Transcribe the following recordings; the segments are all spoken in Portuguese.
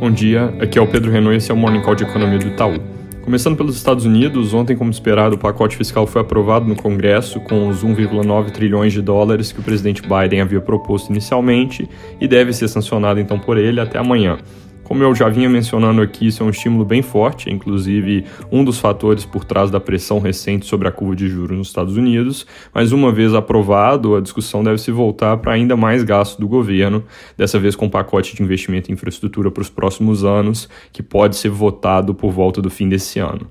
Bom dia, aqui é o Pedro Renault e esse é o Morning Call de Economia do Itaú. Começando pelos Estados Unidos, ontem, como esperado, o pacote fiscal foi aprovado no Congresso com os 1,9 trilhões de dólares que o presidente Biden havia proposto inicialmente e deve ser sancionado então por ele até amanhã. Como eu já vinha mencionando aqui, isso é um estímulo bem forte, inclusive um dos fatores por trás da pressão recente sobre a curva de juros nos Estados Unidos, mas uma vez aprovado, a discussão deve se voltar para ainda mais gasto do governo, dessa vez com um pacote de investimento em infraestrutura para os próximos anos, que pode ser votado por volta do fim desse ano.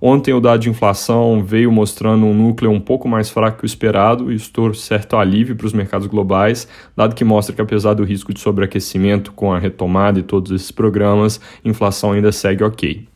Ontem o dado de inflação veio mostrando um núcleo um pouco mais fraco que o esperado e isso trouxe certo alívio para os mercados globais, dado que mostra que apesar do risco de sobreaquecimento com a retomada de todos esses programas, inflação ainda segue ok.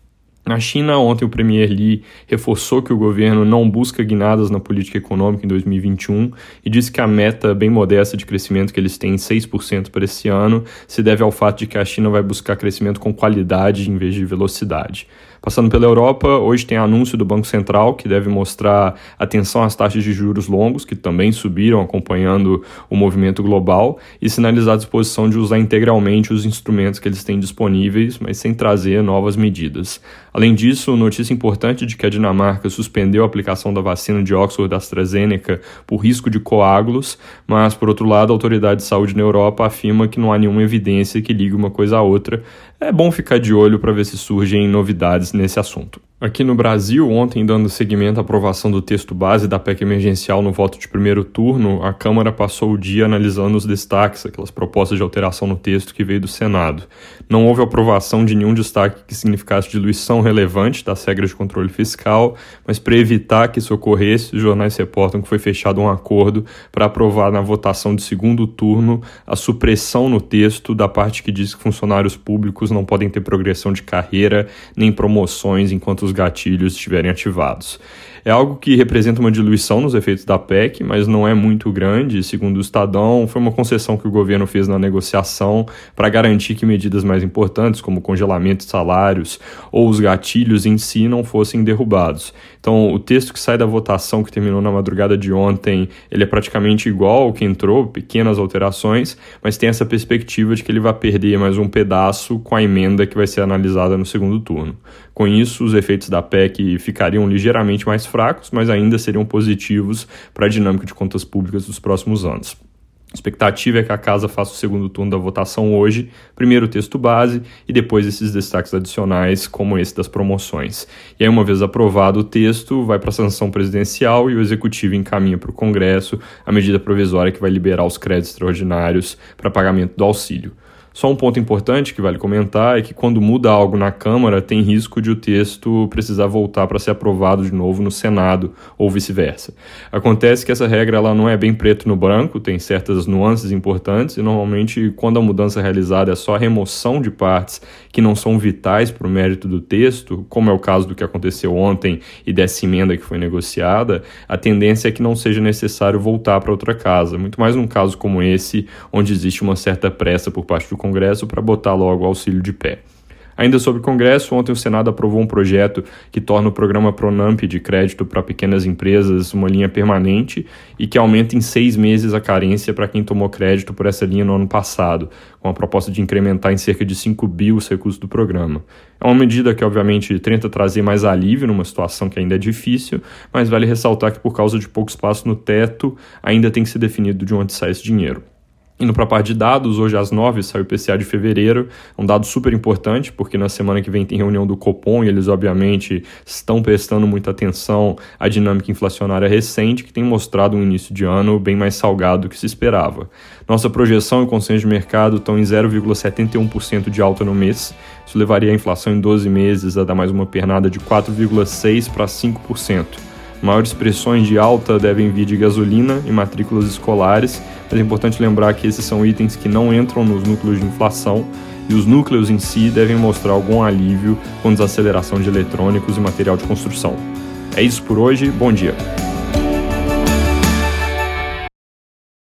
Na China, ontem o Premier Li reforçou que o governo não busca guinadas na política econômica em 2021 e disse que a meta bem modesta de crescimento que eles têm, 6% para esse ano, se deve ao fato de que a China vai buscar crescimento com qualidade em vez de velocidade. Passando pela Europa, hoje tem anúncio do Banco Central que deve mostrar atenção às taxas de juros longos, que também subiram acompanhando o movimento global, e sinalizar a disposição de usar integralmente os instrumentos que eles têm disponíveis, mas sem trazer novas medidas. Além disso, notícia importante de que a Dinamarca suspendeu a aplicação da vacina de Oxford da AstraZeneca por risco de coágulos, mas, por outro lado, a autoridade de saúde na Europa afirma que não há nenhuma evidência que ligue uma coisa à outra. É bom ficar de olho para ver se surgem novidades nesse assunto. Aqui no Brasil, ontem, dando seguimento à aprovação do texto base da PEC emergencial no voto de primeiro turno, a Câmara passou o dia analisando os destaques, aquelas propostas de alteração no texto que veio do Senado. Não houve aprovação de nenhum destaque que significasse diluição relevante das regras de controle fiscal, mas para evitar que isso ocorresse, os jornais reportam que foi fechado um acordo para aprovar na votação de segundo turno a supressão no texto da parte que diz que funcionários públicos não podem ter progressão de carreira nem promoções enquanto os gatilhos estiverem ativados. É algo que representa uma diluição nos efeitos da PEC, mas não é muito grande. Segundo o Estadão, foi uma concessão que o governo fez na negociação para garantir que medidas mais importantes, como congelamento de salários ou os gatilhos em si, não fossem derrubados. Então, o texto que sai da votação que terminou na madrugada de ontem, ele é praticamente igual ao que entrou, pequenas alterações, mas tem essa perspectiva de que ele vai perder mais um pedaço com a emenda que vai ser analisada no segundo turno. Com isso, os efeitos da PEC ficariam ligeiramente mais fracos, mas ainda seriam positivos para a dinâmica de contas públicas dos próximos anos. A expectativa é que a casa faça o segundo turno da votação hoje, primeiro o texto base e depois esses destaques adicionais, como esse das promoções. E aí, uma vez aprovado o texto, vai para a sanção presidencial e o executivo encaminha para o Congresso a medida provisória que vai liberar os créditos extraordinários para pagamento do auxílio. Só um ponto importante que vale comentar é que quando muda algo na Câmara, tem risco de o texto precisar voltar para ser aprovado de novo no Senado ou vice-versa. Acontece que essa regra ela não é bem preto no branco, tem certas nuances importantes e normalmente quando a mudança é realizada é só a remoção de partes que não são vitais para o mérito do texto, como é o caso do que aconteceu ontem e dessa emenda que foi negociada, a tendência é que não seja necessário voltar para outra casa, muito mais num caso como esse, onde existe uma certa pressa por parte do Congresso para botar logo o auxílio de pé. Ainda sobre o Congresso, ontem o Senado aprovou um projeto que torna o programa Pronamp de crédito para pequenas empresas uma linha permanente e que aumenta em seis meses a carência para quem tomou crédito por essa linha no ano passado, com a proposta de incrementar em cerca de 5 bi os recursos do programa. É uma medida que, obviamente, tenta trazer mais alívio numa situação que ainda é difícil, mas vale ressaltar que, por causa de pouco espaço no teto, ainda tem que ser definido de onde sai esse dinheiro. Indo para a parte de dados, hoje às 9 sai o IPCA de fevereiro, um dado super importante, porque na semana que vem tem reunião do Copom e eles, obviamente, estão prestando muita atenção à dinâmica inflacionária recente, que tem mostrado um início de ano bem mais salgado do que se esperava. Nossa projeção e consenso de mercado estão em 0,71% de alta no mês, isso levaria a inflação em 12 meses a dar mais uma pernada de 4,6% para 5%. Maiores pressões de alta devem vir de gasolina e matrículas escolares, mas é importante lembrar que esses são itens que não entram nos núcleos de inflação e os núcleos em si devem mostrar algum alívio com desaceleração de eletrônicos e material de construção. É isso por hoje, bom dia!